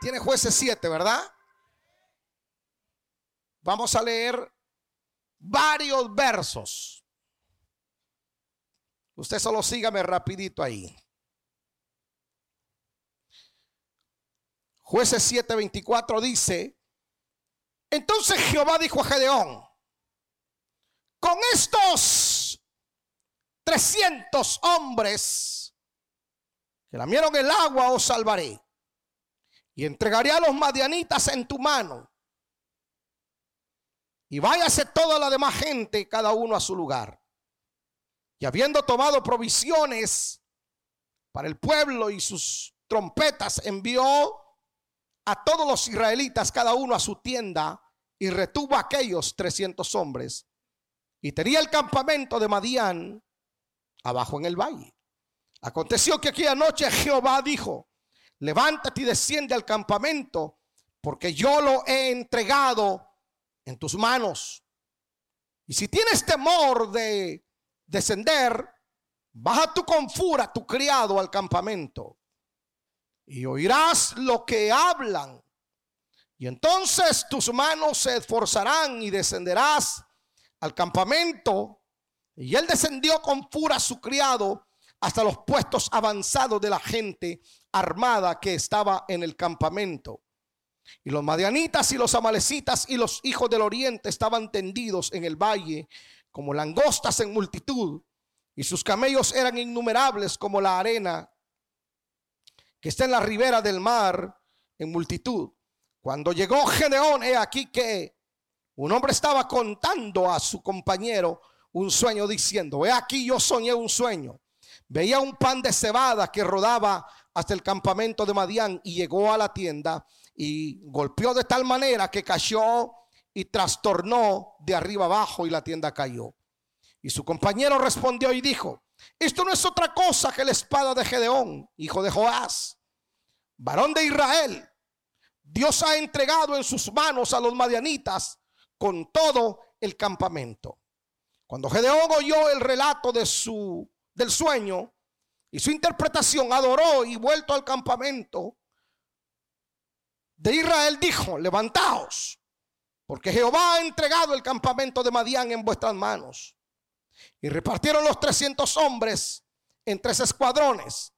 Tiene jueces 7, ¿verdad? Vamos a leer varios versos. Usted solo sígame rapidito ahí. Jueces 7:24 dice, entonces Jehová dijo a Gedeón, con estos 300 hombres que lamieron el agua os salvaré y entregaré a los madianitas en tu mano. Y váyase toda la demás gente, cada uno a su lugar. Y habiendo tomado provisiones para el pueblo y sus trompetas, envió a todos los israelitas, cada uno a su tienda, y retuvo a aquellos 300 hombres. Y tenía el campamento de Madián abajo en el valle. Aconteció que aquella noche Jehová dijo, levántate y desciende al campamento, porque yo lo he entregado en tus manos. Y si tienes temor de descender, baja tu confura, tu criado al campamento, y oirás lo que hablan. Y entonces tus manos se esforzarán y descenderás al campamento. Y él descendió con fura su criado hasta los puestos avanzados de la gente armada que estaba en el campamento. Y los madianitas y los amalecitas y los hijos del oriente estaban tendidos en el valle como langostas en multitud, y sus camellos eran innumerables como la arena que está en la ribera del mar en multitud. Cuando llegó Gedeón, he aquí que un hombre estaba contando a su compañero un sueño diciendo, he aquí yo soñé un sueño. Veía un pan de cebada que rodaba hasta el campamento de Madián y llegó a la tienda y golpeó de tal manera que cayó y trastornó de arriba abajo y la tienda cayó. Y su compañero respondió y dijo, esto no es otra cosa que la espada de Gedeón, hijo de Joás, varón de Israel. Dios ha entregado en sus manos a los madianitas con todo el campamento. Cuando Gedeón oyó el relato de su del sueño y su interpretación, adoró y vuelto al campamento, de Israel dijo, levantaos, porque Jehová ha entregado el campamento de Madián en vuestras manos. Y repartieron los 300 hombres en tres escuadrones.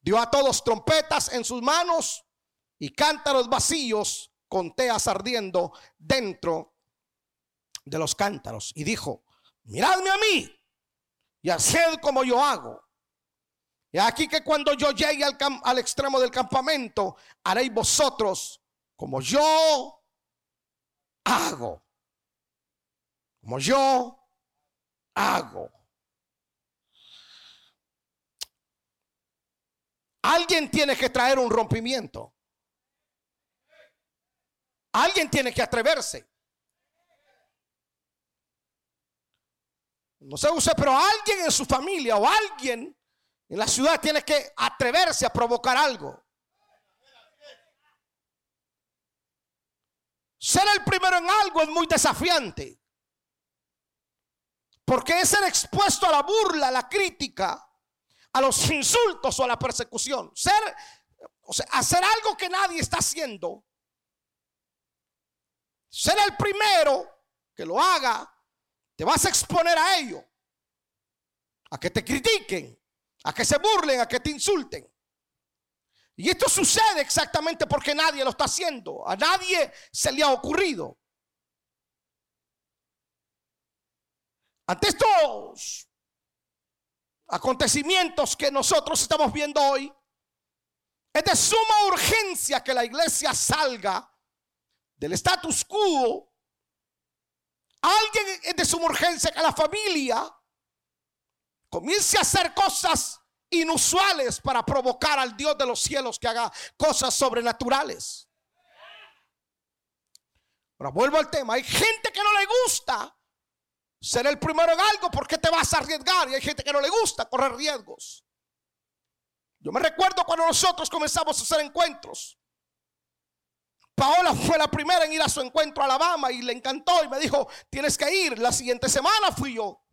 Dio a todos trompetas en sus manos y cántaros vacíos con teas ardiendo dentro de los cántaros. Y dijo, miradme a mí y haced como yo hago. Y aquí que cuando yo llegue al, al extremo del campamento, haréis vosotros como yo hago. Como yo hago. Alguien tiene que traer un rompimiento. Alguien tiene que atreverse. No sé usted, pero alguien en su familia o alguien en la ciudad tiene que atreverse a provocar algo. Ser el primero en algo es muy desafiante. Porque es ser expuesto a la burla, a la crítica, a los insultos o a la persecución. Ser, o sea, hacer algo que nadie está haciendo. Ser el primero que lo haga, te vas a exponer a ello. A que te critiquen, a que se burlen, a que te insulten. Y esto sucede exactamente porque nadie lo está haciendo. A nadie se le ha ocurrido. Ante estos acontecimientos que nosotros estamos viendo hoy, es de suma urgencia que la iglesia salga del status quo. Alguien es de suma urgencia que la familia comience a hacer cosas inusuales para provocar al Dios de los cielos que haga cosas sobrenaturales. Ahora vuelvo al tema. Hay gente que no le gusta ser el primero en algo porque te vas a arriesgar. Y hay gente que no le gusta correr riesgos. Yo me recuerdo cuando nosotros comenzamos a hacer encuentros. Paola fue la primera en ir a su encuentro a Alabama y le encantó y me dijo, tienes que ir. La siguiente semana fui yo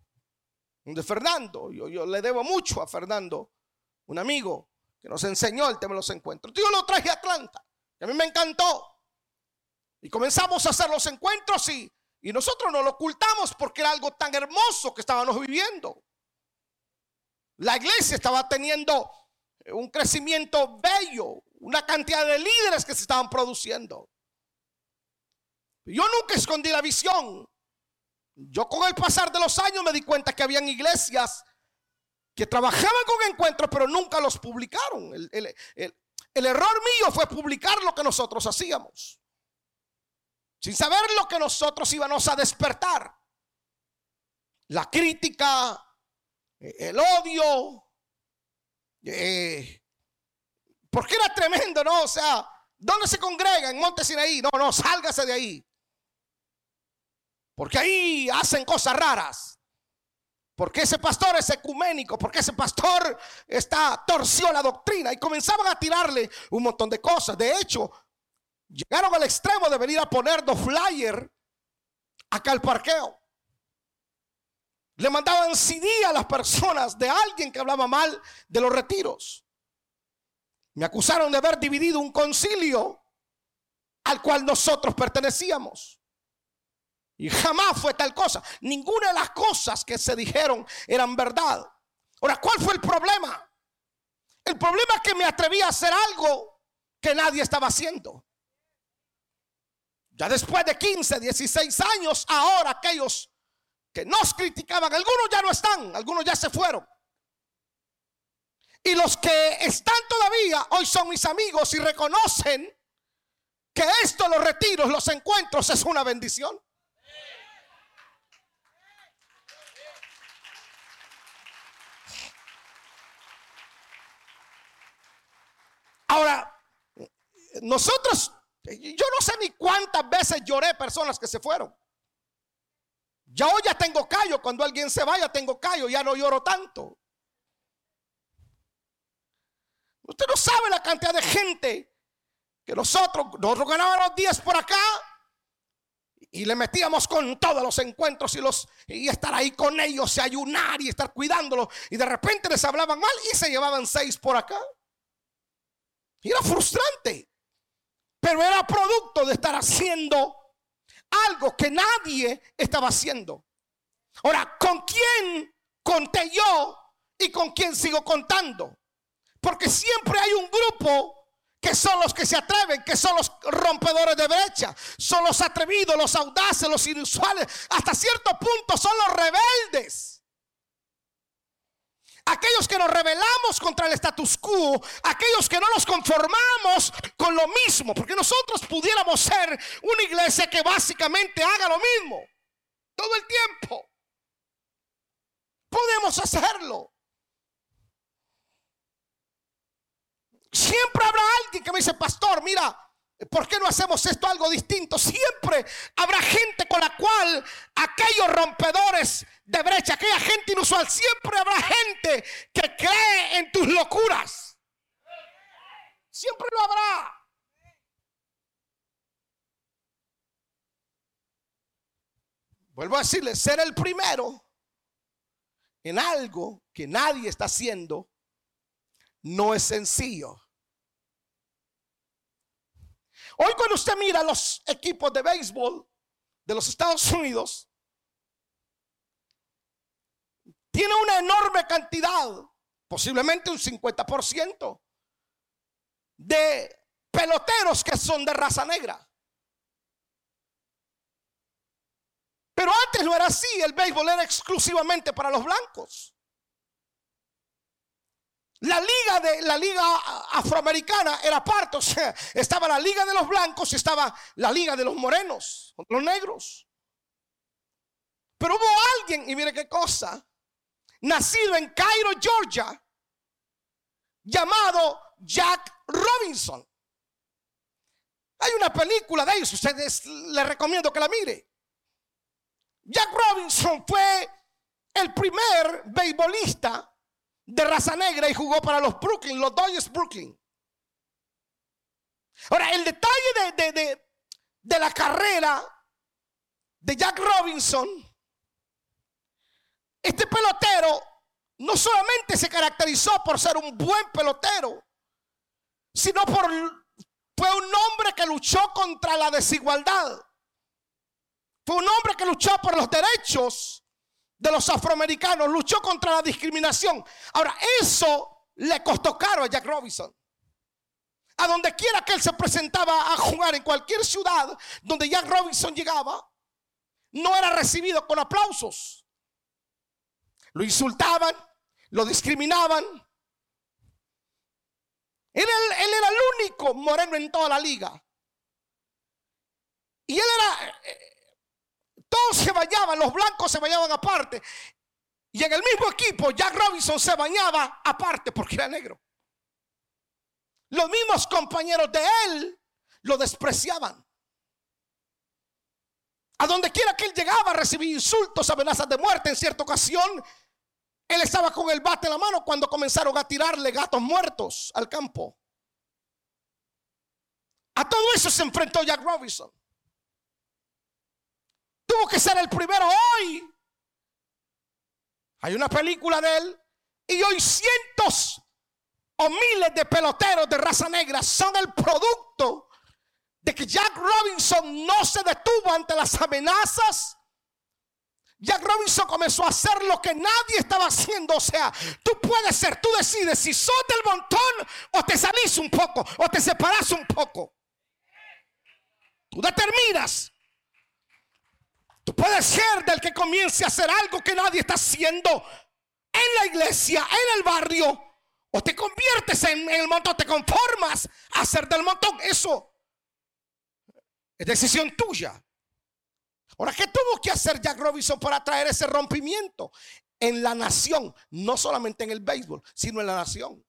de Fernando. Yo, le debo mucho a Fernando, un amigo que nos enseñó el tema de los encuentros. Yo lo traje a Atlanta. A mí me encantó. Y comenzamos a hacer los encuentros y, y nosotros no lo ocultamos porque era algo tan hermoso que estábamos viviendo. La iglesia estaba teniendo un crecimiento bello, una cantidad de líderes que se estaban produciendo. Yo nunca escondí la visión. Yo con el pasar de los años me di cuenta que habían iglesias que trabajaban con encuentros, pero nunca los publicaron. El, error mío fue publicar lo que nosotros hacíamos, sin saber lo que nosotros íbamos a despertar. La crítica, el odio, eh, porque era tremendo, ¿no? O sea, ¿dónde se congrega? En Monte Sinaí. No, no, sálgase de ahí. Porque ahí hacen cosas raras. Porque ese pastor es ecuménico, porque ese pastor está torció la doctrina y comenzaban a tirarle un montón de cosas. De hecho, llegaron al extremo de venir a poner dos flyers acá al parqueo. Le mandaban CD a las personas de alguien que hablaba mal de los retiros. Me acusaron de haber dividido un concilio al cual nosotros pertenecíamos. Y jamás fue tal cosa. Ninguna de las cosas que se dijeron eran verdad. Ahora, ¿cuál fue el problema? El problema es que me atreví a hacer algo que nadie estaba haciendo. Ya después de 15, 16 años, ahora aquellos que nos criticaban, algunos ya no están, algunos ya se fueron. Y los que están todavía hoy son mis amigos y reconocen que esto, los retiros, los encuentros, es una bendición. Ahora, nosotros, yo no sé ni cuántas veces lloré personas que se fueron. Ya hoy ya tengo callo, cuando alguien se vaya tengo callo, ya no lloro tanto. Usted no sabe la cantidad de gente que nosotros, nosotros ganábamos 10 por acá y le metíamos con todos los encuentros y los y estar ahí con ellos y ayunar y estar cuidándolos y de repente les hablaban mal y se llevaban 6 por acá. Y era frustrante. Pero era producto de estar haciendo algo que nadie estaba haciendo. Ahora, ¿con quién conté yo y con quién sigo contando? Porque siempre hay un grupo que son los que se atreven, que son los rompedores de brecha, son los atrevidos, los audaces, los inusuales, hasta cierto punto son los rebeldes. Aquellos que nos rebelamos contra el status quo, aquellos que no nos conformamos con lo mismo, porque nosotros pudiéramos ser una iglesia que básicamente haga lo mismo todo el tiempo. Podemos hacerlo. Siempre habrá alguien que me dice, pastor, mira, ¿Por qué no hacemos esto algo distinto? Siempre habrá gente con la cual aquellos rompedores de brecha, aquella gente inusual, siempre habrá gente que cree en tus locuras. Siempre lo habrá. Vuelvo a decirle, ser el primero en algo que nadie está haciendo no es sencillo. Hoy cuando usted mira los equipos de béisbol de los Estados Unidos, tiene una enorme cantidad, posiblemente un 50%, de peloteros que son de raza negra. Pero antes no era así, el béisbol era exclusivamente para los blancos. La liga de la liga afroamericana era parte, o sea, estaba la liga de los blancos y estaba la liga de los morenos, los negros. Pero hubo alguien, y mire qué cosa, nacido en Cairo, Georgia, llamado Jack Robinson. Hay una película de ellos, ustedes les recomiendo que la mire. Jack Robinson fue el primer beisbolista de raza negra y jugó para los Brooklyn, los Dodgers Brooklyn. Ahora, el detalle de, de, de, la carrera de Jack Robinson, este pelotero no solamente se caracterizó por ser un buen pelotero, sino por fue un hombre que luchó contra la desigualdad. Fue un hombre que luchó por los derechos de los afroamericanos, luchó contra la discriminación. Ahora, eso le costó caro a Jack Robinson. A donde quiera que él se presentaba a jugar en cualquier ciudad donde Jack Robinson llegaba, no era recibido con aplausos. Lo insultaban, lo discriminaban. Él, él, era el único moreno en toda la liga. Y él era, todos se bañaban, los blancos se bañaban aparte. Y en el mismo equipo, Jack Robinson se bañaba aparte porque era negro. Los mismos compañeros de él lo despreciaban. A donde quiera que él llegaba, recibía insultos, amenazas de muerte. En cierta ocasión, él estaba con el bate en la mano cuando comenzaron a tirarle gatos muertos al campo. A todo eso se enfrentó Jack Robinson. Tuvo que ser el primero hoy. Hay una película de él y hoy cientos o miles de peloteros de raza negra son el producto de que Jack Robinson no se detuvo ante las amenazas. Jack Robinson comenzó a hacer lo que nadie estaba haciendo. O sea, tú puedes ser, tú decides si sos del montón o te salís un poco o te separas un poco. Tú determinas. Tú puedes ser del que comience a hacer algo que nadie está haciendo en la iglesia, en el barrio, o te conviertes en, el montón, te conformas a ser del montón. Eso es decisión tuya. Ahora, ¿qué tuvo que hacer Jack Robinson para traer ese rompimiento en la nación? No solamente en el béisbol, sino en la nación.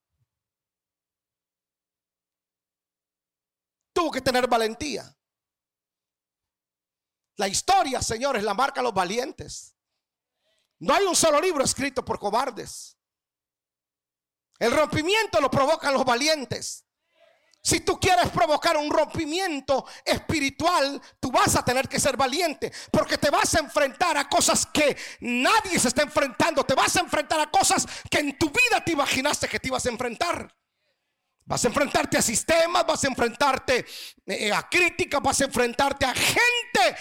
Tuvo que tener valentía. La historia, señores, la marca los valientes. No hay un solo libro escrito por cobardes. El rompimiento lo provocan los valientes. Si tú quieres provocar un rompimiento espiritual, tú vas a tener que ser valiente, porque te vas a enfrentar a cosas que nadie se está enfrentando, te vas a enfrentar a cosas que en tu vida te imaginaste que te ibas a enfrentar. Vas a enfrentarte a sistemas, vas a enfrentarte eh, a críticas, vas a enfrentarte a gente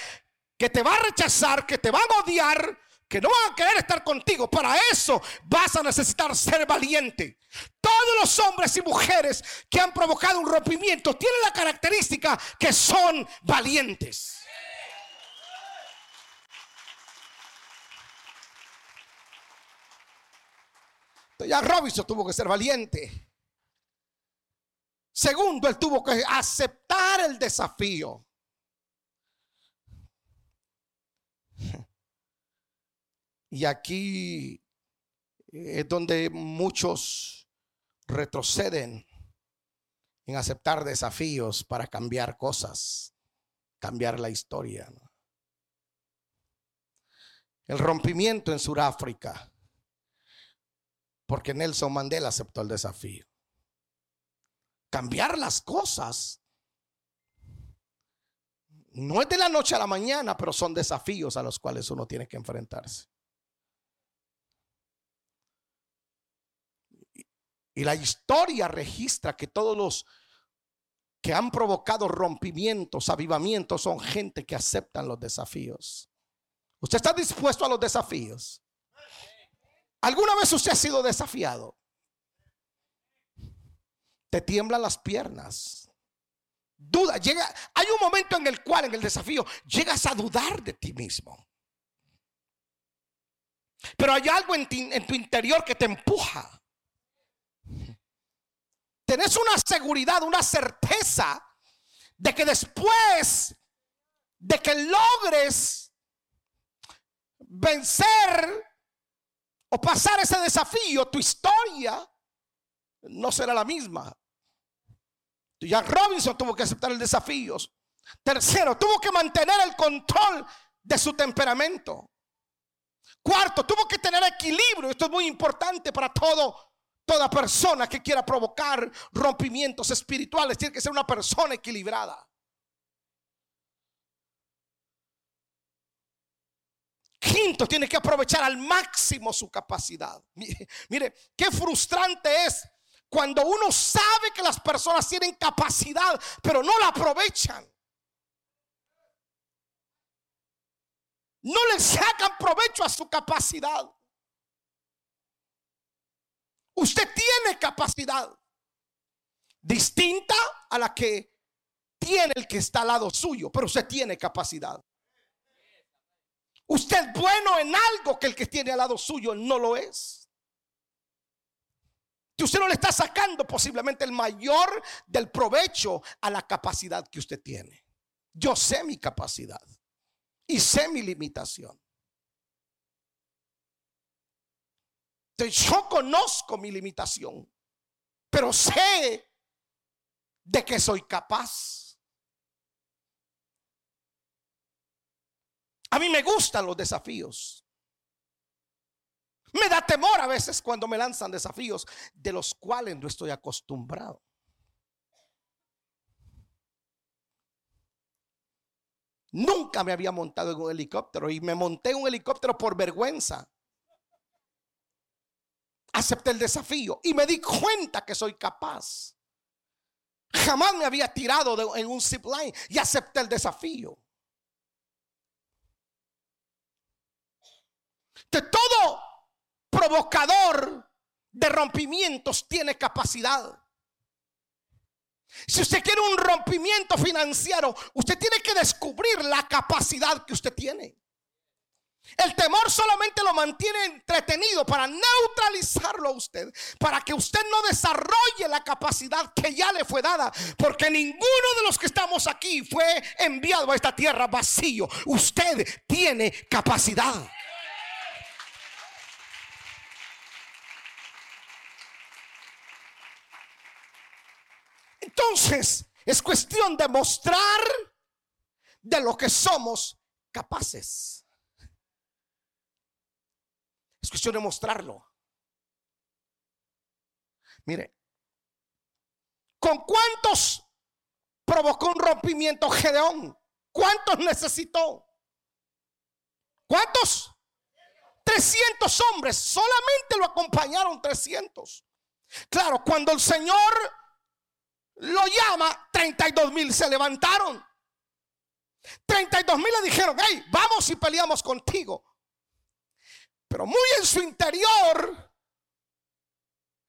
que te va a rechazar, que te va a odiar, que no van a querer estar contigo. Para eso vas a necesitar ser valiente. Todos los hombres y mujeres que han provocado un rompimiento tienen la característica que son valientes. Ya Robinson tuvo que ser valiente. Segundo, él tuvo que aceptar el desafío. Y aquí es donde muchos retroceden en aceptar desafíos para cambiar cosas, cambiar la historia. El rompimiento en Sudáfrica, porque Nelson Mandela aceptó el desafío. Cambiar las cosas no es de la noche a la mañana, pero son desafíos a los cuales uno tiene que enfrentarse. Y la historia registra que todos los que han provocado rompimientos, avivamientos, son gente que aceptan los desafíos. ¿Usted está dispuesto a los desafíos? ¿Alguna vez usted ha sido desafiado? Te tiemblan las piernas. Duda, llega, hay un momento en el cual en el desafío llegas a dudar de ti mismo. Pero hay algo en, en tu interior que te empuja tenés una seguridad, una certeza de que después de que logres vencer o pasar ese desafío, tu historia no será la misma. Jack Robinson tuvo que aceptar el desafío. Tercero, tuvo que mantener el control de su temperamento. Cuarto, tuvo que tener equilibrio. Esto es muy importante para todo Toda persona que quiera provocar rompimientos espirituales tiene que ser una persona equilibrada. Quinto, tiene que aprovechar al máximo su capacidad. Mire, qué frustrante es cuando uno sabe que las personas tienen capacidad, pero no la aprovechan. No le sacan provecho a su capacidad. Usted tiene capacidad distinta a la que tiene el que está al lado suyo, pero usted tiene capacidad. Usted es bueno en algo que el que tiene al lado suyo no lo es. Que usted no le está sacando posiblemente el mayor del provecho a la capacidad que usted tiene. Yo sé mi capacidad y sé mi limitación. Yo conozco mi limitación, pero sé de que soy capaz. A mí me gustan los desafíos. Me da temor a veces cuando me lanzan desafíos de los cuales no estoy acostumbrado. Nunca me había montado en un helicóptero y me monté en un helicóptero por vergüenza. Acepté el desafío y me di cuenta que soy capaz. Jamás me había tirado en un zip line y acepté el desafío. De todo provocador de rompimientos tiene capacidad. Si usted quiere un rompimiento financiero, usted tiene que descubrir la capacidad que usted tiene. El temor solamente lo mantiene entretenido para neutralizarlo a usted, para que usted no desarrolle la capacidad que ya le fue dada, porque ninguno de los que estamos aquí fue enviado a esta tierra vacío. Usted tiene capacidad. Entonces, es cuestión de mostrar de lo que somos capaces. Es cuestión de mostrarlo. Mire, ¿con cuántos provocó un rompimiento Gedeón? ¿Cuántos necesitó? ¿Cuántos? 300 hombres. Solamente lo acompañaron 300. Claro, cuando el Señor lo llama, 32 mil se levantaron. 32 mil le dijeron, hey, vamos y peleamos contigo. Pero muy en su interior,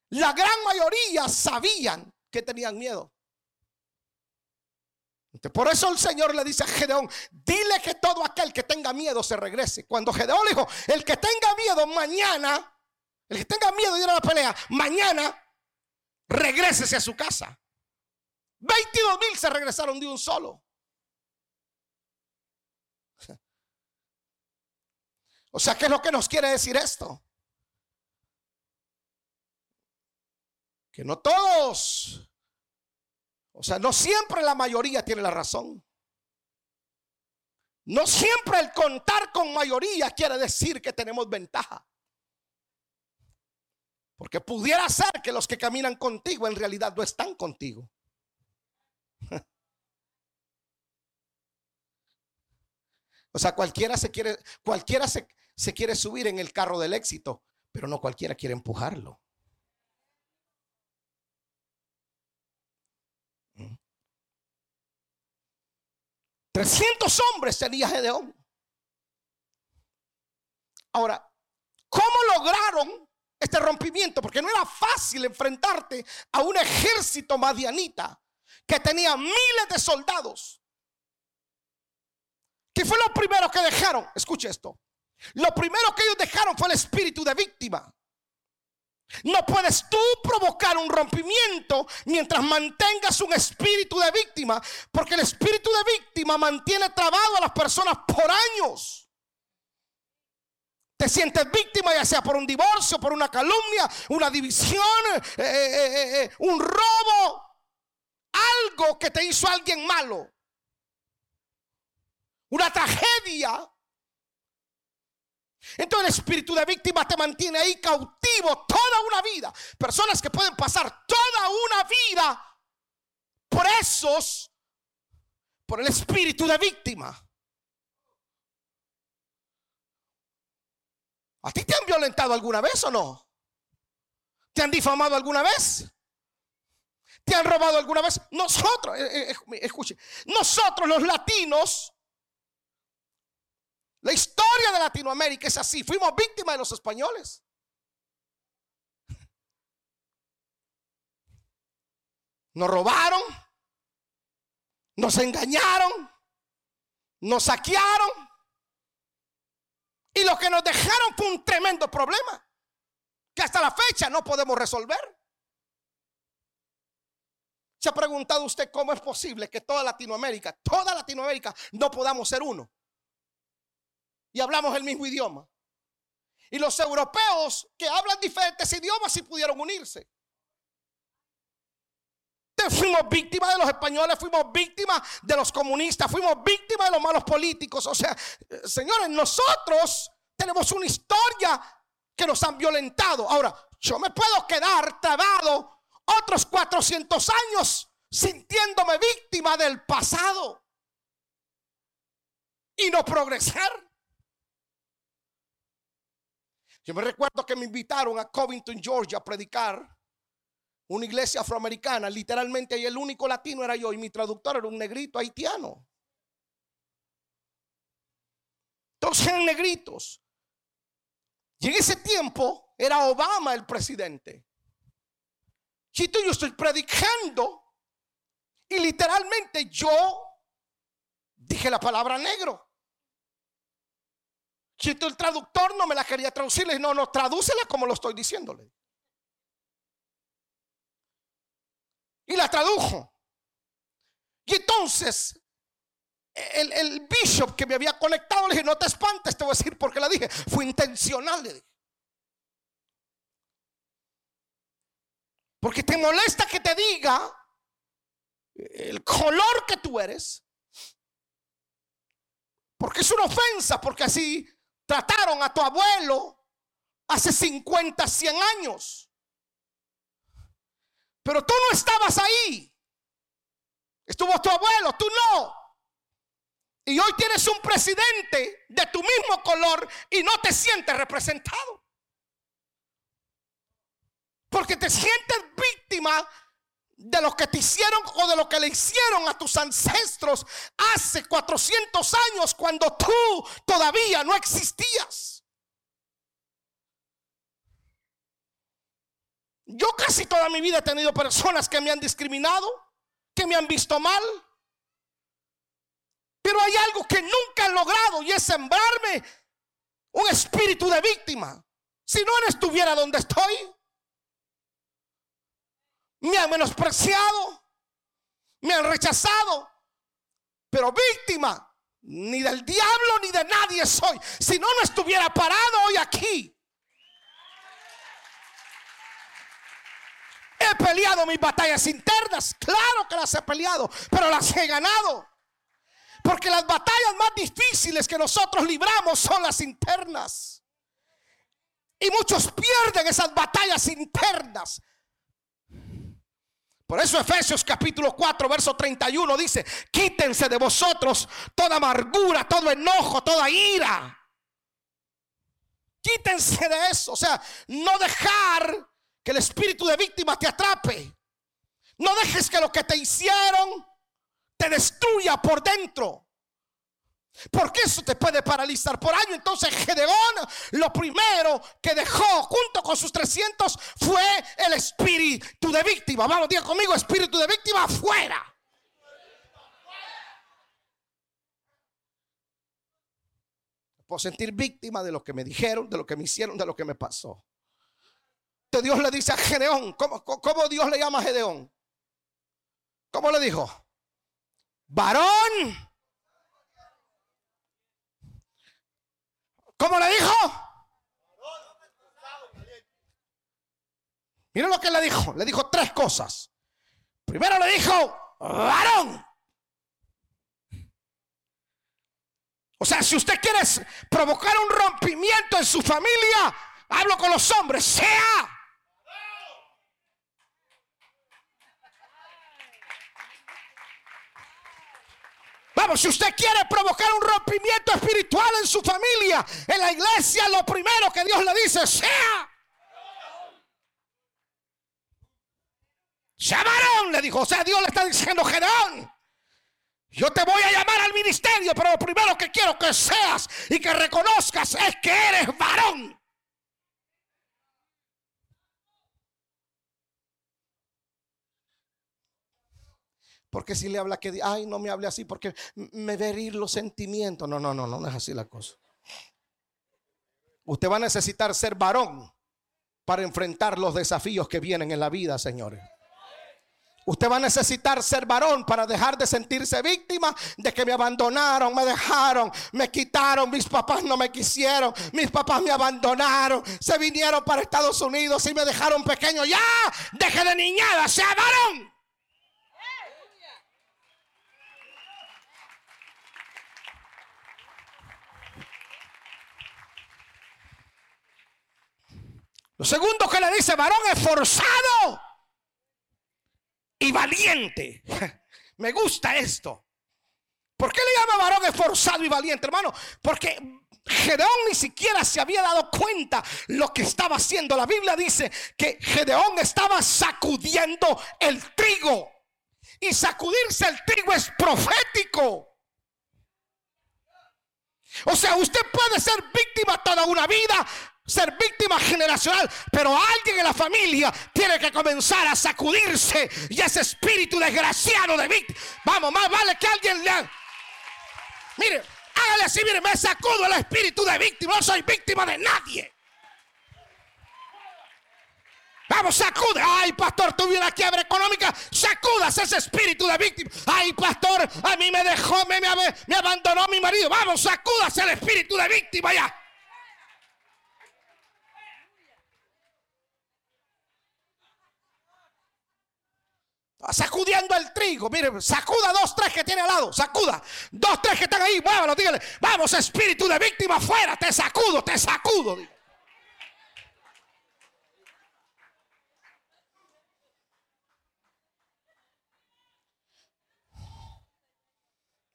la gran mayoría sabían que tenían miedo. Por eso el Señor le dice a Gedeón, dile que todo aquel que tenga miedo se regrese. Cuando Gedeón le dijo, el que tenga miedo mañana, el que tenga miedo de ir a la pelea, mañana regrésese a su casa. 22 mil se regresaron de un solo. O sea, ¿qué es lo que nos quiere decir esto? Que no todos, o sea, no siempre la mayoría tiene la razón. No siempre el contar con mayoría quiere decir que tenemos ventaja. Porque pudiera ser que los que caminan contigo en realidad no están contigo. O sea, cualquiera se quiere, cualquiera se, se quiere subir en el carro del éxito, pero no cualquiera quiere empujarlo. 300 ¿Mm? hombres tenía Gedeón. Ahora, ¿cómo lograron este rompimiento? Porque no era fácil enfrentarte a un ejército madianita que tenía miles de soldados. ¿Qué fue lo primero que dejaron? Escuche esto. Lo primero que ellos dejaron fue el espíritu de víctima. No puedes tú provocar un rompimiento mientras mantengas un espíritu de víctima, porque el espíritu de víctima mantiene trabado a las personas por años. Te sientes víctima ya sea por un divorcio, por una calumnia, una división, eh, eh, eh, un robo, algo que te hizo alguien malo, una tragedia. Entonces el espíritu de víctima te mantiene ahí cautivo toda una vida. Personas que pueden pasar toda una vida presos por el espíritu de víctima. ¿A ti te han violentado alguna vez o no? ¿Te han difamado alguna vez? ¿Te han robado alguna vez? Nosotros, eh, eh, escuche, nosotros los latinos, la historia de Latinoamérica es así. Fuimos víctimas de los españoles. Nos robaron, nos engañaron, nos saquearon. Y lo que nos dejaron fue un tremendo problema que hasta la fecha no podemos resolver. ¿Se ha preguntado usted cómo es posible que toda Latinoamérica, toda Latinoamérica, no podamos ser uno? Y hablamos el mismo idioma. Y los europeos que hablan diferentes idiomas sí pudieron unirse. Fuimos víctimas de los españoles, fuimos víctimas de los comunistas, fuimos víctimas de los malos políticos. O sea, señores, nosotros tenemos una historia que nos han violentado. Ahora, yo me puedo quedar trabado otros 400 años sintiéndome víctima del pasado y no progresar. Yo me recuerdo que me invitaron a Covington, Georgia, a predicar una iglesia afroamericana, literalmente, y el único latino era yo, y mi traductor era un negrito haitiano. Todos eran negritos. Y en ese tiempo era Obama el presidente. Chito, yo estoy predicando y literalmente yo dije la palabra negro. Chito, el traductor no me la quería traducir. no, no, tradúcela como lo estoy diciéndole. Y la tradujo. Y entonces el, el, bishop que me había conectado le dije, no te espantes, te voy a decir por qué la dije. Fue intencional, le dije. Porque te molesta que te diga el color que tú eres. Porque es una ofensa, porque así trataron a tu abuelo hace 50, 100 años. Pero tú no estabas ahí. Estuvo tu abuelo, tú no. Y hoy tienes un presidente de tu mismo color y no te sientes representado. Porque te sientes víctima de lo que te hicieron o de lo que le hicieron a tus ancestros hace 400 años cuando tú todavía no existías. Yo casi toda mi vida he tenido personas que me han discriminado, que me han visto mal. Pero hay algo que nunca he logrado y es sembrarme un espíritu de víctima. Si no estuviera donde estoy, me han menospreciado, me han rechazado, pero víctima ni del diablo ni de nadie soy. Si no, no estuviera parado hoy aquí. He peleado mis batallas internas, claro que las he peleado, pero las he ganado. Porque las batallas más difíciles que nosotros libramos son las internas. Y muchos pierden esas batallas internas. Por eso Efesios capítulo 4, verso 31 dice, quítense de vosotros toda amargura, todo enojo, toda ira. Quítense de eso. O sea, no dejar que el espíritu de víctima te atrape. No dejes que lo que te hicieron te destruya por dentro. Porque eso te puede paralizar por año. Entonces Gedeón lo primero que dejó junto con sus 300 fue el espíritu de víctima. Vamos, diga conmigo, espíritu de víctima fuera. Puedo sentir víctima de lo que me dijeron, de lo que me hicieron, de lo que me pasó. Dios le dice a Gedeón, ¿cómo, ¿cómo, Dios le llama a Gedeón? ¿Cómo le dijo? Varón. ¿Cómo le dijo? Mira lo que le dijo. Le dijo tres cosas. Primero le dijo, varón. O sea, si usted quiere provocar un rompimiento en su familia, hablo con los hombres, sea Si usted quiere provocar un rompimiento espiritual en su familia, en la iglesia, lo primero que Dios le dice, sea. Sea Gedeón le dijo, o sea, Dios le está diciendo, Gedeón, yo te voy a llamar al ministerio, pero lo primero que quiero que seas y que reconozcas es que eres varón. Porque si le habla que, ay, no me hable así porque me ve los sentimientos. No, no, no, no es así la cosa. Usted va a necesitar ser varón para enfrentar los desafíos que vienen en la vida, señores. Usted va a necesitar ser varón para dejar de sentirse víctima de que me abandonaron, me dejaron, me quitaron, mis papás no me quisieron, mis papás me abandonaron, se vinieron para Estados Unidos y me dejaron pequeño. Ya, deje de niñada, sea varón. Lo segundo que le dice varón esforzado y valiente. Me gusta esto. ¿Por qué le llama varón esforzado y valiente, hermano? Porque Gedeón ni siquiera se había dado cuenta lo que estaba haciendo. La Biblia dice que Gedeón estaba sacudiendo el trigo. Y sacudirse el trigo es profético. O sea, usted puede ser víctima toda una vida, ser víctima generacional, pero alguien en la familia tiene que comenzar a sacudirse y ese espíritu desgraciado de víctima. Vamos, más vale que alguien le... Mire, hágale así, mire, me sacudo el espíritu de víctima, no soy víctima de nadie. Vamos, sacude. Ay, pastor, tuve una quiebra económica. Sacudas ese espíritu de víctima. Ay, pastor, a mí me dejó, me, me, me abandonó mi marido. Vamos, sacudas el espíritu de víctima ya. Sacudiendo el trigo. Mire, sacuda dos, tres que tiene al lado. Sacuda. Dos, tres que están ahí. Muévalo, dígale. Vamos, espíritu de víctima, fuera. Te sacudo, te sacudo.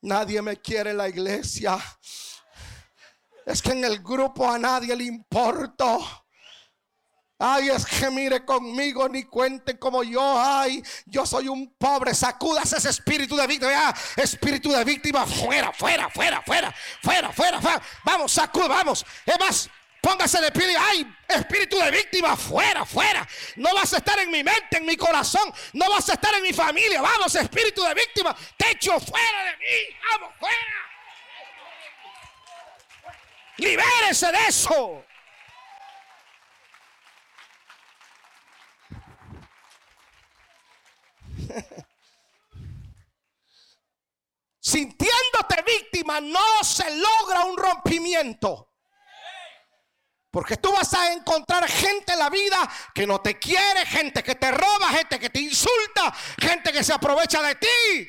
Nadie me quiere en la iglesia. Es que en el grupo a nadie le importo. Ay, es que mire conmigo, ni cuente como yo. Ay, yo soy un pobre. Sacudas ese espíritu de víctima. espíritu de víctima, fuera, fuera, fuera, fuera, fuera, fuera, fuera. Vamos, sacuda, vamos. Es más, póngase de pie ay, espíritu de víctima, fuera, fuera. No vas a estar en mi mente, en mi corazón. No vas a estar en mi familia. Vamos, espíritu de víctima, te echo fuera de mí. Vamos, fuera. Libérese de eso. No se logra un rompimiento. Porque tú vas a encontrar gente en la vida que no te quiere, gente que te roba, gente que te insulta, gente que se aprovecha de ti.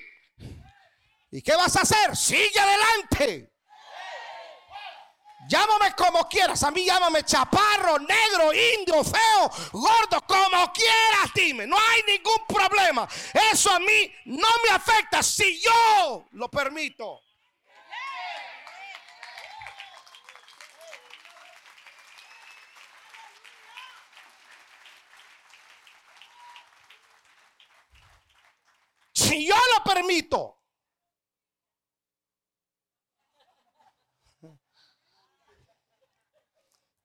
¿Y qué vas a hacer? Sigue adelante. Llámame como quieras. A mí llámame chaparro, negro, indio, feo, gordo, como quieras, dime. No hay ningún problema. Eso a mí no me afecta si yo lo permito. Si yo lo permito.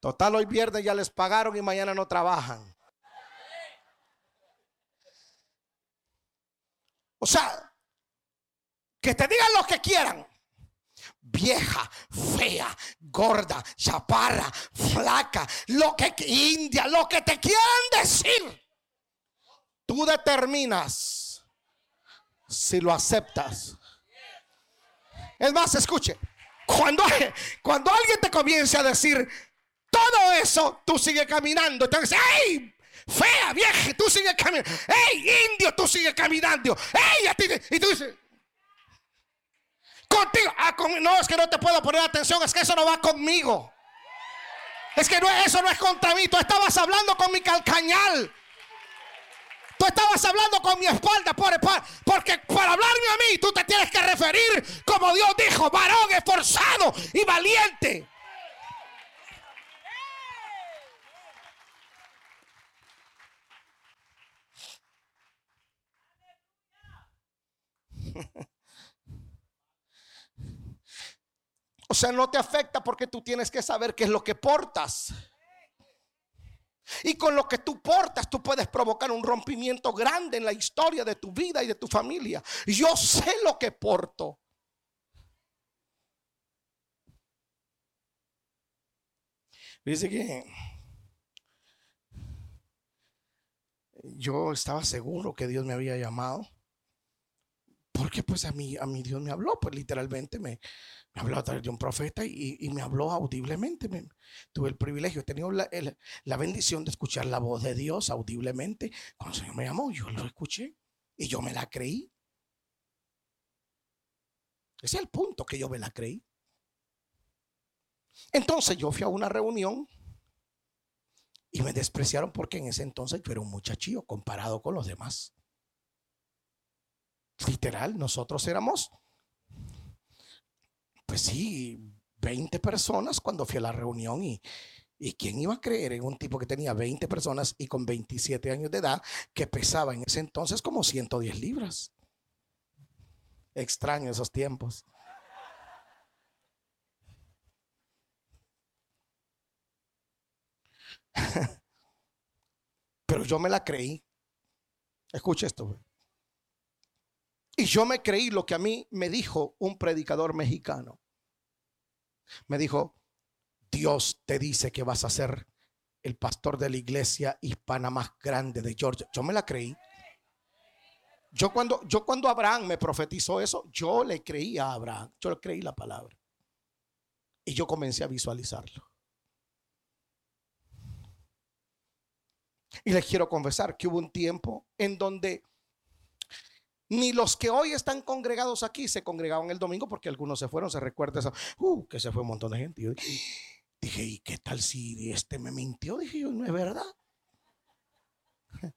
Total, hoy viernes ya les pagaron y mañana no trabajan. O sea, que te digan lo que quieran. Vieja, fea, gorda, chaparra, flaca, lo que india, lo que te quieran decir. Tú determinas si lo aceptas. Es más, escuche. Cuando, cuando alguien te comience a decir, todo eso, tú sigues caminando. Entonces, ¡ey! Fea, vieja, tú sigues caminando. ¡Ey, indio, tú sigues caminando! ¡Ey! A y tú dices, contigo. Ah, no, es que no te puedo poner atención, es que eso no va conmigo. Es que no, eso no es contra mí. Tú estabas hablando con mi calcañal. Tú estabas hablando con mi espalda, por, porque para hablarme a mí tú te tienes que referir como Dios dijo, varón esforzado y valiente. O sea, no te afecta porque tú tienes que saber qué es lo que portas. Y con lo que tú portas, tú puedes provocar un rompimiento grande en la historia de tu vida y de tu familia. Yo sé lo que porto. Dice que yo estaba seguro que Dios me había llamado. Porque pues a mí, a mí Dios me habló, pues literalmente me, me habló a través de un profeta y, me habló audiblemente. tuve el privilegio, he tenido la, la, bendición de escuchar la voz de Dios audiblemente. Cuando el Señor me llamó, yo lo escuché y yo me la creí. Ese es el punto que yo me la creí. Entonces yo fui a una reunión y me despreciaron porque en ese entonces yo era un muchachillo comparado con los demás. Literal, nosotros éramos, pues sí, 20 personas cuando fui a la reunión y, ¿Y quién iba a creer en un tipo que tenía 20 personas y con 27 años de edad que pesaba en ese entonces como 110 libras? Extraño esos tiempos. Pero yo me la creí. Escucha esto. Y yo me creí lo que a mí me dijo un predicador mexicano. Me dijo, Dios te dice que vas a ser el pastor de la iglesia hispana más grande de Georgia. Yo me la creí. Yo cuando, yo cuando Abraham me profetizó eso, yo le creí a Abraham. Yo le creí la palabra. Y yo comencé a visualizarlo. Y les quiero confesar que hubo un tiempo en donde ni los que hoy están congregados aquí se congregaban el domingo porque algunos se fueron, se recuerda eso, uh, que se fue un montón de gente. dije, ¿y qué tal si este me mintió? Dije yo, no es verdad.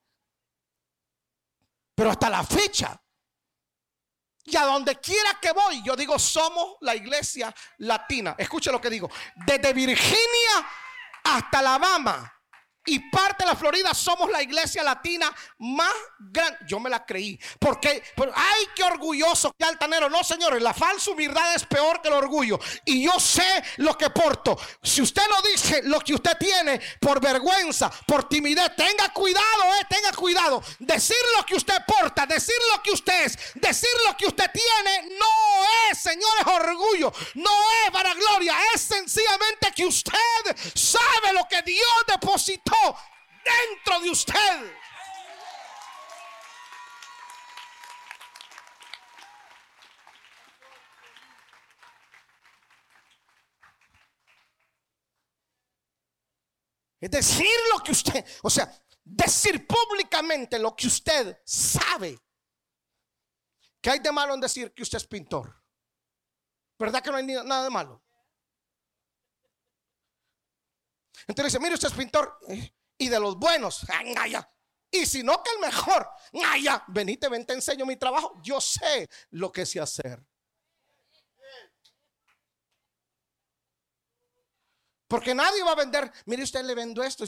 Pero hasta la fecha, y a donde quiera que voy, yo digo, somos la iglesia latina. Escuche lo que digo. Desde Virginia hasta Alabama y parte de la Florida somos la iglesia latina más grande. Yo me la creí. Porque, ay, qué orgulloso, qué altanero. No, señores, la falsa humildad es peor que el orgullo. Y yo sé lo que porto. Si usted no dice lo que usted tiene por vergüenza, por timidez, tenga cuidado, eh, tenga cuidado. Decir lo que usted porta, decir lo que usted es, decir lo que usted tiene, no es, señores, orgullo. No es para gloria. Es sencillamente que usted sabe lo que Dios depositó dentro de usted. Es decir lo que usted, o sea, decir públicamente lo que usted sabe. ¿Qué hay de malo en decir que usted es pintor? ¿Verdad que no hay nada de malo? Entonces dice, mire usted es pintor y de los buenos. Y si no que el mejor. Ya, venite, ven, te enseño mi trabajo. Yo sé lo que sé hacer. Porque nadie va a vender. Mire, usted le vendo esto.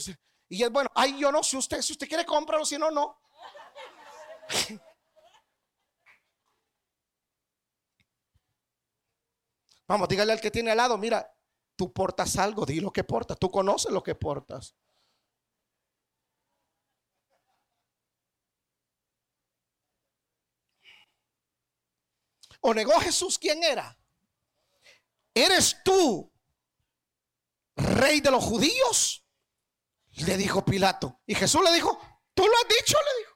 Y es bueno. Ay, yo no, si usted, si usted quiere comprarlo, si no, no. Vamos, dígale al que tiene al lado, mira, Tú portas algo, di lo que portas. Tú conoces lo que portas. ¿O negó Jesús quién era? ¿Eres tú rey de los judíos? Le dijo Pilato. Y Jesús le dijo, tú lo has dicho, le dijo.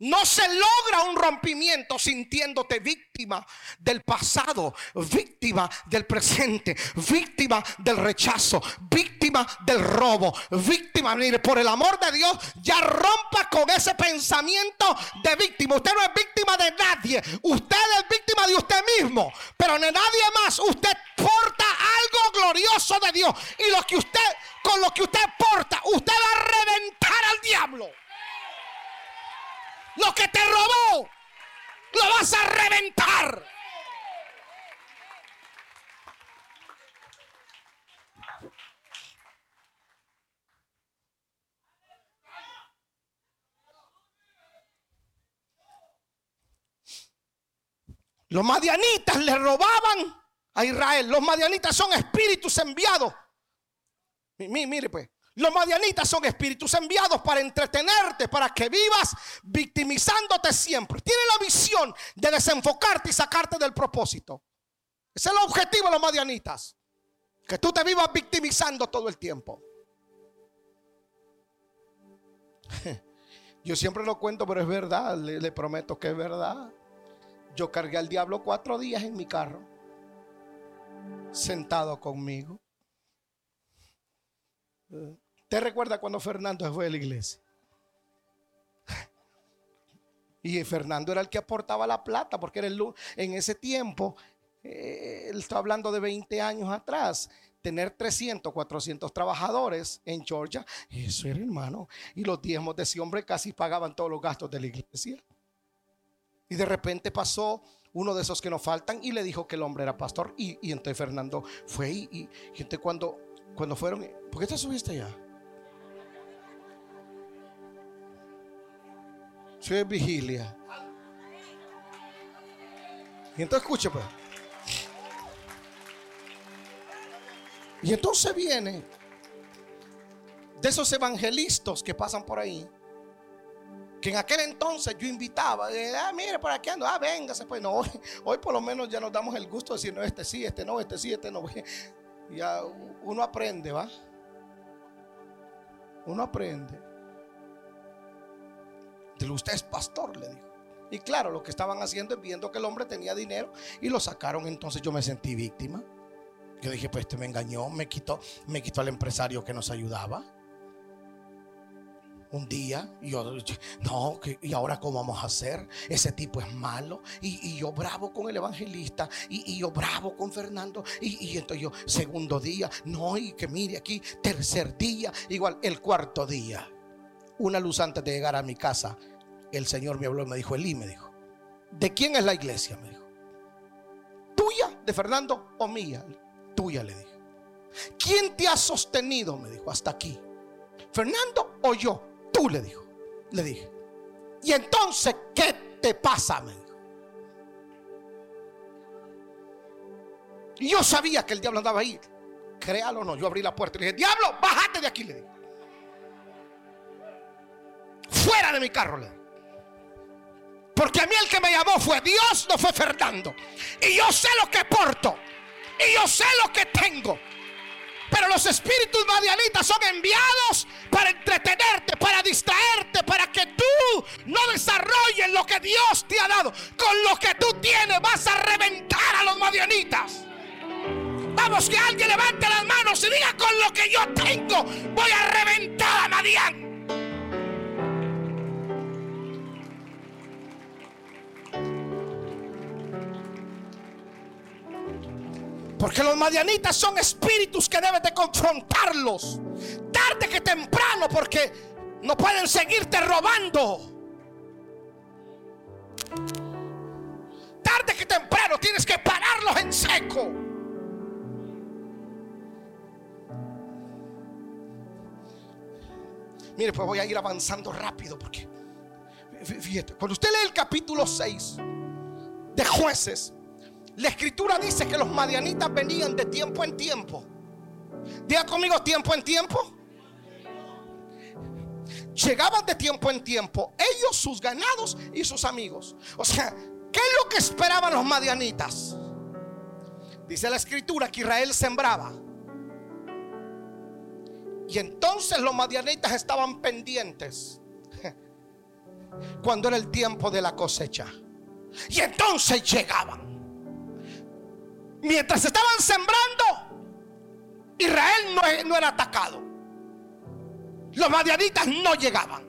No se logra un rompimiento sintiéndote víctima del pasado, víctima del presente, víctima del rechazo, víctima del robo, víctima. Mire, por el amor de Dios, ya rompa con ese pensamiento de víctima. Usted no es víctima de nadie. Usted es víctima de usted mismo, pero de nadie más. Usted porta algo glorioso de Dios. Y lo que usted, con lo que usted porta, usted va a reventar al diablo. Lo que te robó, lo vas a reventar. Los madianitas le robaban a Israel. Los madianitas son espíritus enviados. Mire pues, los madianitas son espíritus enviados para entretenerte, para que vivas victimizándote siempre. Tiene la visión de desenfocarte y sacarte del propósito. Ese es el objetivo de los madianitas. Que tú te vivas victimizando todo el tiempo. Yo siempre lo cuento, pero es verdad. Le, prometo que es verdad. Yo cargué al diablo cuatro días en mi carro. Sentado conmigo. ¿Te recuerda cuando Fernando fue a la iglesia? Y Fernando era el que aportaba la plata, porque era el, en ese tiempo, eh, él está hablando de 20 años atrás, tener 300, 400 trabajadores en Georgia, eso era hermano. Y los diezmos de ese hombre casi pagaban todos los gastos de la iglesia. Y de repente pasó uno de esos que nos faltan y le dijo que el hombre era pastor. Y, entonces Fernando fue y, y, entonces cuando, cuando fueron, ¿por qué te subiste ya? Soy es vigilia. Y entonces escuche pues. Y entonces viene de esos evangelistas que pasan por ahí. Que en aquel entonces yo invitaba, ah, mire, por aquí ando, ah, véngase, pues no, hoy, por lo menos ya nos damos el gusto de decir, no, este sí, este no, este sí, este no. Ya uno aprende, ¿va? Uno aprende. Usted es pastor, le dijo. Y claro, lo que estaban haciendo es viendo que el hombre tenía dinero y lo sacaron. Entonces yo me sentí víctima. Yo dije, pues este me engañó, me quitó, me quitó al empresario que nos ayudaba. Un día, y yo, no, ¿y ahora cómo vamos a hacer? Ese tipo es malo. Y, yo bravo con el evangelista, y, yo bravo con Fernando. Y, y, entonces yo, segundo día, no, y que mire aquí, tercer día, igual el cuarto día. Una luz antes de llegar a mi casa, el Señor me habló y me dijo, Elí, me dijo, ¿de quién es la iglesia? Me dijo, ¿tuya, de Fernando o mía? tuya, le dije. ¿Quién te ha sostenido? Me dijo, hasta aquí. ¿Fernando o yo? Tú, le dijo. Le dije. Y entonces, ¿qué te pasa? Me dijo. Yo sabía que el diablo andaba ahí. Créalo o no. Yo abrí la puerta y le dije, diablo, bájate de aquí, le dije. Fuera de mi carro. Porque a mí el que me llamó fue Dios, no fue Fernando. Y yo sé lo que porto. Y yo sé lo que tengo. Pero los espíritus madianitas son enviados para entretenerte, para distraerte, para que tú no desarrolles lo que Dios te ha dado. Con lo que tú tienes vas a reventar a los madianitas. Vamos, que alguien levante las manos y diga con lo que yo tengo voy a reventar Porque los madianitas son espíritus que debes de confrontarlos. Tarde que temprano, porque no pueden seguirte robando. Tarde que temprano tienes que pararlos en seco. Mire, pues voy a ir avanzando rápido porque, fíjate, cuando usted lee el capítulo 6 de jueces, la escritura dice que los madianitas venían de tiempo en tiempo. Diga conmigo tiempo en tiempo. Llegaban de tiempo en tiempo ellos, sus ganados y sus amigos. O sea, ¿qué es lo que esperaban los madianitas? Dice la escritura que Israel sembraba. Y entonces los madianitas estaban pendientes cuando era el tiempo de la cosecha. Y entonces llegaban mientras estaban sembrando, Israel no, era atacado. Los madianitas no llegaban.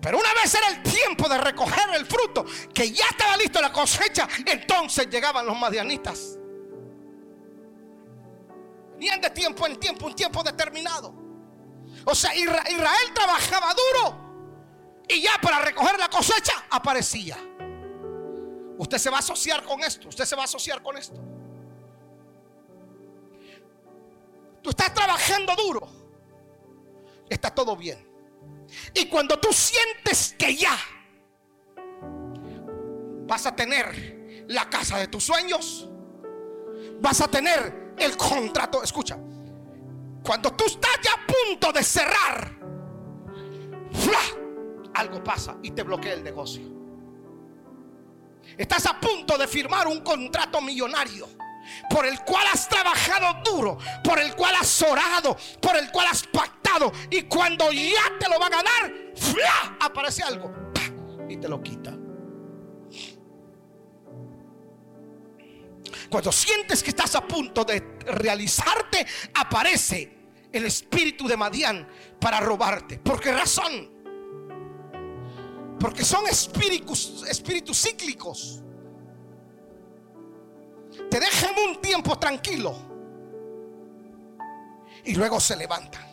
Pero una vez era el tiempo de recoger el fruto, que ya estaba listo la cosecha, entonces llegaban los madianitas. Venían de tiempo en tiempo, un tiempo determinado. O sea, Israel trabajaba duro y ya para recoger la cosecha aparecía. Usted se va a asociar con esto. Usted se va a asociar con esto. Tú estás trabajando duro. Está todo bien. Y cuando tú sientes que ya vas a tener la casa de tus sueños. Vas a tener el contrato. Escucha, cuando tú estás ya a punto de cerrar, algo pasa y te bloquea el negocio. Estás a punto de firmar un contrato millonario por el cual has trabajado duro, por el cual has orado, por el cual has pactado. Y cuando ya te lo van a dar, aparece algo y te lo quita. Cuando sientes que estás a punto de realizarte, aparece el espíritu de Madián para robarte. ¿Por qué razón? Porque son espíritus, espíritus cíclicos. Te dejan un tiempo tranquilo y luego se levantan.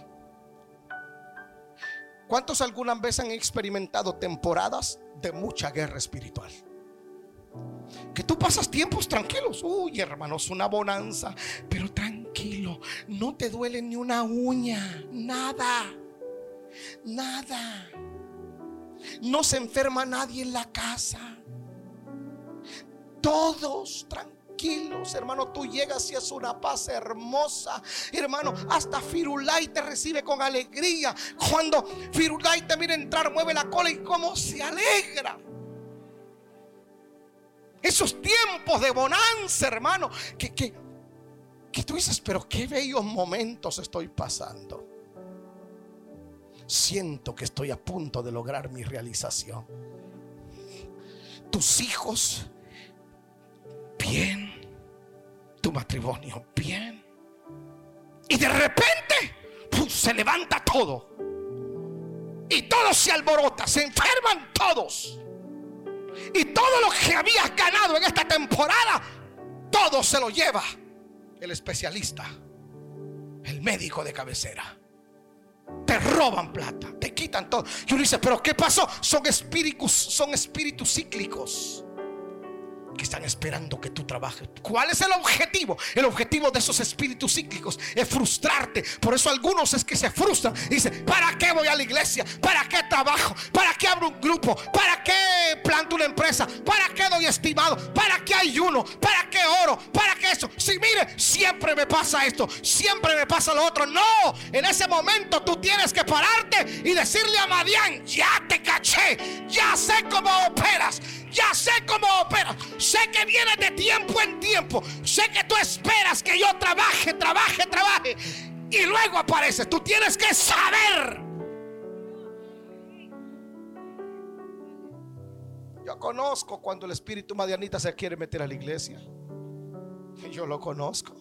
¿Cuántos alguna vez han experimentado temporadas de mucha guerra espiritual? Que tú pasas tiempos tranquilos. Uy, hermanos, una bonanza. Pero tranquilo, no te duele ni una uña. Nada. Nada. No se enferma nadie en la casa. Todos tranquilos, hermano. Tú llegas y es una paz hermosa, hermano. Hasta Firulay te recibe con alegría. Cuando Firulay te mira entrar, mueve la cola y cómo se alegra. Esos tiempos de bonanza, hermano, que, que, que tú dices, pero qué bellos momentos estoy pasando siento que estoy a punto de lograr mi realización. Tus hijos, bien. Tu matrimonio, bien. Y de repente, se levanta todo. Y todo se alborota, se enferman todos. Y todo lo que habías ganado en esta temporada, todo se lo lleva el especialista, el médico de cabecera te roban plata, te quitan todo. Y uno dice, pero ¿qué pasó? Son espíritus, son espíritus cíclicos que están esperando que tú trabajes. ¿Cuál es el objetivo? El objetivo de esos espíritus cíclicos es frustrarte. Por eso algunos es que se frustran. Dicen, ¿para qué voy a la iglesia? ¿Para qué trabajo? ¿Para qué abro un grupo? ¿Para qué planto una empresa? ¿Para qué doy estimado? ¿Para qué ayuno? ¿Para qué oro? ¿Para qué eso? Si mire, siempre me pasa esto, siempre me pasa lo otro. No, en ese momento tú tienes que pararte y decirle a Madián, ya te caché, ya sé cómo operas ya sé cómo operas. Sé que viene de tiempo en tiempo. Sé que tú esperas que yo trabaje, trabaje, trabaje. Y luego apareces. Tú tienes que saber. Yo conozco cuando el espíritu madianita se quiere meter a la iglesia. Yo lo conozco.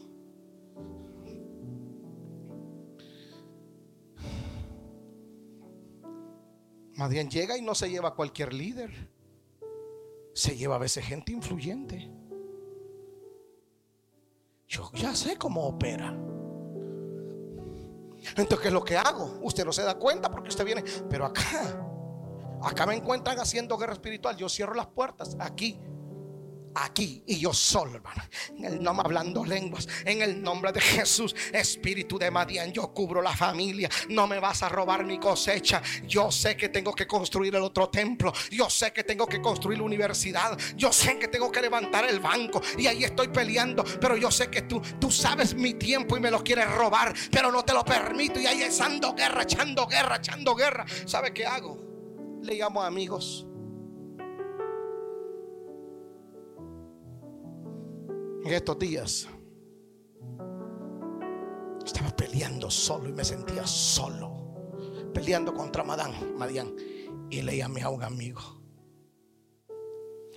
Madian llega y no se lleva a cualquier líder se lleva a veces gente influyente. Yo ya sé cómo opera. Entonces, ¿qué es lo que hago? Usted no se da cuenta porque usted viene, pero acá, acá me encuentran haciendo guerra espiritual. Yo cierro las puertas aquí aquí y yo solo, hermano. En el nombre, hablando lenguas, en el nombre de Jesús, Espíritu de Madian, yo cubro la familia. No me vas a robar mi cosecha. Yo sé que tengo que construir el otro templo. Yo sé que tengo que construir la universidad. Yo sé que tengo que levantar el banco. Y ahí estoy peleando. Pero yo sé que tú, tú sabes mi tiempo y me lo quieres robar. Pero no te lo permito. Y ahí echando guerra, echando guerra, echando guerra. ¿Sabe qué hago? Le llamo amigos en estos días estaba peleando solo y me sentía solo, peleando contra Madán, Madián. Y le llamé a un amigo.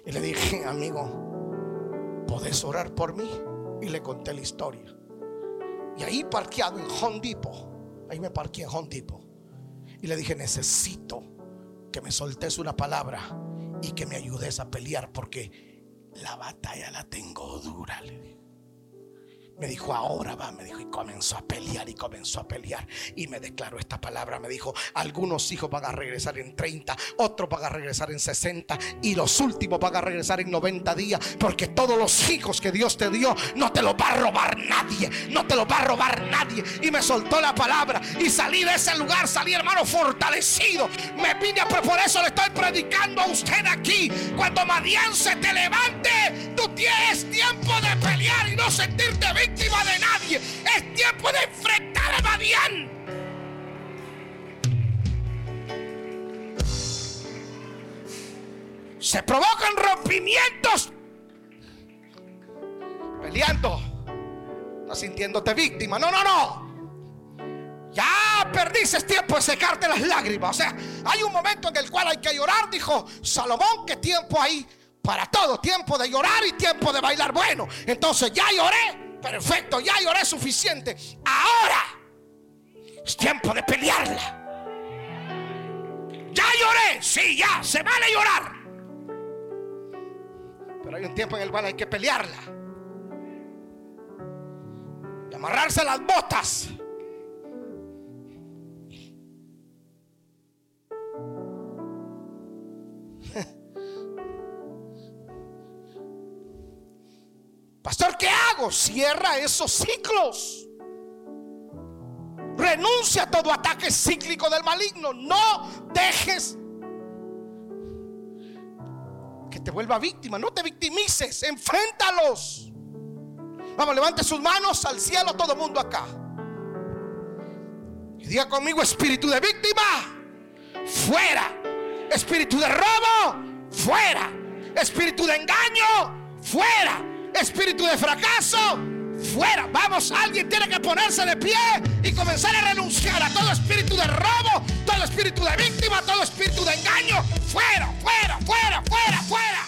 Y le dije, amigo, ¿podés orar por mí? Y le conté la historia. Y ahí parqueado en Hondipo, ahí me parqué en Hondipo. Y le dije, necesito que me soltes una palabra y que me ayudes a pelear porque la batalla la tengo dura, le Me dijo, ahora va, me dijo, y comenzó a pelear y comenzó a pelear. Y me declaró esta palabra, me dijo, algunos hijos van a regresar en 30, otros van a regresar en 60 y los últimos van a regresar en 90 días. Porque todos los hijos que Dios te dio, no te los va a robar nadie, no te los va a robar nadie. Y me soltó la palabra y salí de ese lugar, salí hermano fortalecido. Me vine, por eso le estoy predicando a usted aquí. Cuando Madian se te levante, tú tienes tiempo de pelear y no sentirte bien víctima de nadie. Es tiempo de enfrentar a Madián. Se provocan rompimientos peleando, no sintiéndote víctima. No, no, no. Ya perdiste tiempo de secarte las lágrimas. O sea, hay un momento en el cual hay que llorar, dijo Salomón, que tiempo hay para todo, tiempo de llorar y tiempo de bailar. Bueno, entonces ya lloré, Perfecto, ya lloré suficiente. Ahora es tiempo de pelearla. Ya lloré, sí, ya, se vale llorar. Pero hay un tiempo en el cual hay que pelearla. Y amarrarse las botas. Pastor, ¿qué hago? Cierra esos ciclos. Renuncia a todo ataque cíclico del maligno. No dejes que te vuelva víctima. No te victimices. Enfréntalos. Vamos, levante sus manos al cielo todo mundo acá. Y diga conmigo, espíritu de víctima, fuera. Espíritu de robo, fuera. Espíritu de engaño, fuera espíritu de fracaso, fuera. Vamos, alguien tiene que ponerse de pie y comenzar a renunciar a todo espíritu de robo, todo espíritu de víctima, todo espíritu de engaño. Fuera, fuera, fuera, fuera, fuera.